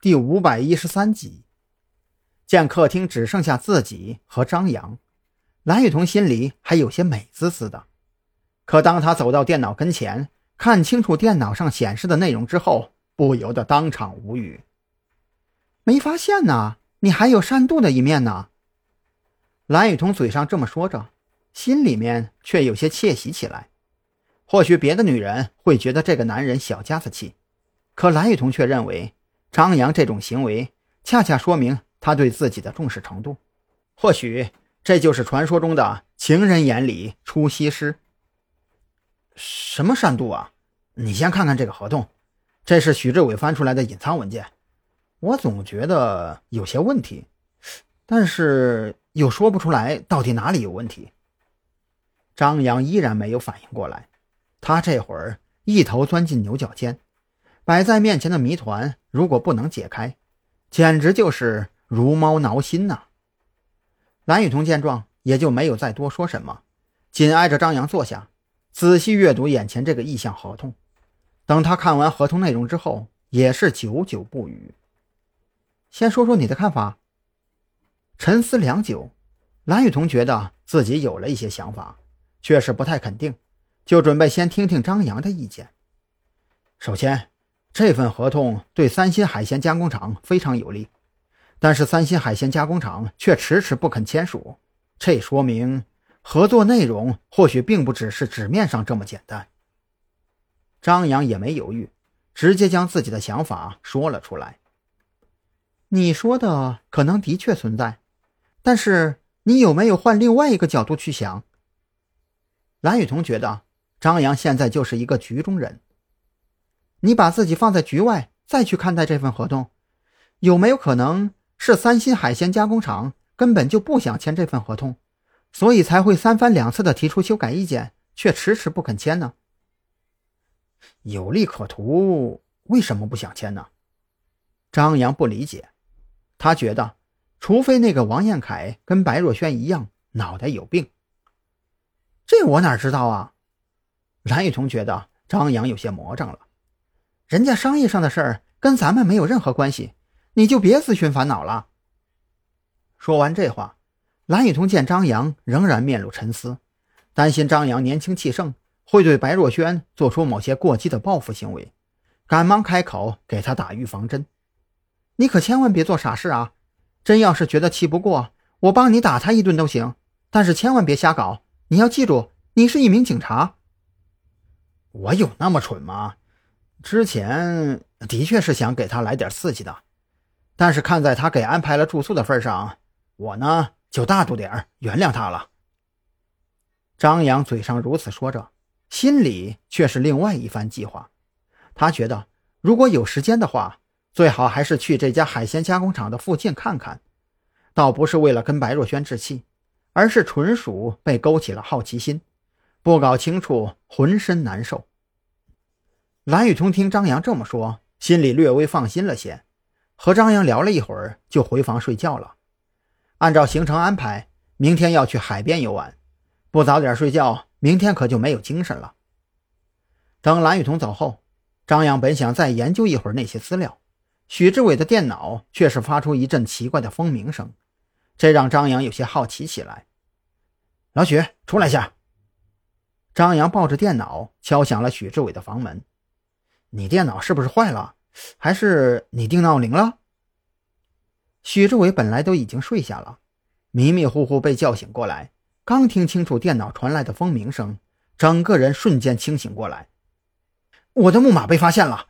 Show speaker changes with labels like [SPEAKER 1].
[SPEAKER 1] 第五百一十三集，见客厅只剩下自己和张扬，蓝雨桐心里还有些美滋滋的。可当他走到电脑跟前，看清楚电脑上显示的内容之后，不由得当场无语。没发现呢，你还有善妒的一面呢。蓝雨桐嘴上这么说着，心里面却有些窃喜起来。或许别的女人会觉得这个男人小家子气，可蓝雨桐却认为。张扬这种行为，恰恰说明他对自己的重视程度。或许这就是传说中的情人眼里出西施。什么善妒啊？你先看看这个合同，这是许志伟翻出来的隐藏文件。我总觉得有些问题，但是又说不出来到底哪里有问题。张扬依然没有反应过来，他这会儿一头钻进牛角尖。摆在面前的谜团，如果不能解开，简直就是如猫挠心呐！蓝雨桐见状，也就没有再多说什么，紧挨着张扬坐下，仔细阅读眼前这个意向合同。等他看完合同内容之后，也是久久不语。先说说你的看法。沉思良久，蓝雨桐觉得自己有了一些想法，却是不太肯定，就准备先听听张扬的意见。首先。这份合同对三星海鲜加工厂非常有利，但是三星海鲜加工厂却迟迟不肯签署，这说明合作内容或许并不只是纸面上这么简单。张扬也没犹豫，直接将自己的想法说了出来。你说的可能的确存在，但是你有没有换另外一个角度去想？蓝雨桐觉得张扬现在就是一个局中人。你把自己放在局外，再去看待这份合同，有没有可能是三星海鲜加工厂根本就不想签这份合同，所以才会三番两次的提出修改意见，却迟迟不肯签呢？有利可图，为什么不想签呢？张扬不理解，他觉得，除非那个王彦凯跟白若萱一样脑袋有病，这我哪知道啊？蓝雨桐觉得张扬有些魔怔了。人家商业上的事儿跟咱们没有任何关系，你就别自寻烦恼了。说完这话，蓝雨桐见张扬仍然面露沉思，担心张扬年轻气盛会对白若萱做出某些过激的报复行为，赶忙开口给他打预防针：“你可千万别做傻事啊！真要是觉得气不过，我帮你打他一顿都行，但是千万别瞎搞。你要记住，你是一名警察。我有那么蠢吗？”之前的确是想给他来点刺激的，但是看在他给安排了住宿的份上，我呢就大度点原谅他了。张扬嘴上如此说着，心里却是另外一番计划。他觉得如果有时间的话，最好还是去这家海鲜加工厂的附近看看，倒不是为了跟白若萱置气，而是纯属被勾起了好奇心，不搞清楚浑身难受。蓝雨桐听张扬这么说，心里略微放心了些，和张扬聊了一会儿，就回房睡觉了。按照行程安排，明天要去海边游玩，不早点睡觉，明天可就没有精神了。等蓝雨桐走后，张扬本想再研究一会儿那些资料，许志伟的电脑却是发出一阵奇怪的蜂鸣声，这让张扬有些好奇起来。老许，出来下。张扬抱着电脑敲响了许志伟的房门。你电脑是不是坏了？还是你定闹铃了？许志伟本来都已经睡下了，迷迷糊糊被叫醒过来，刚听清楚电脑传来的蜂鸣声，整个人瞬间清醒过来。我的木马被发现了，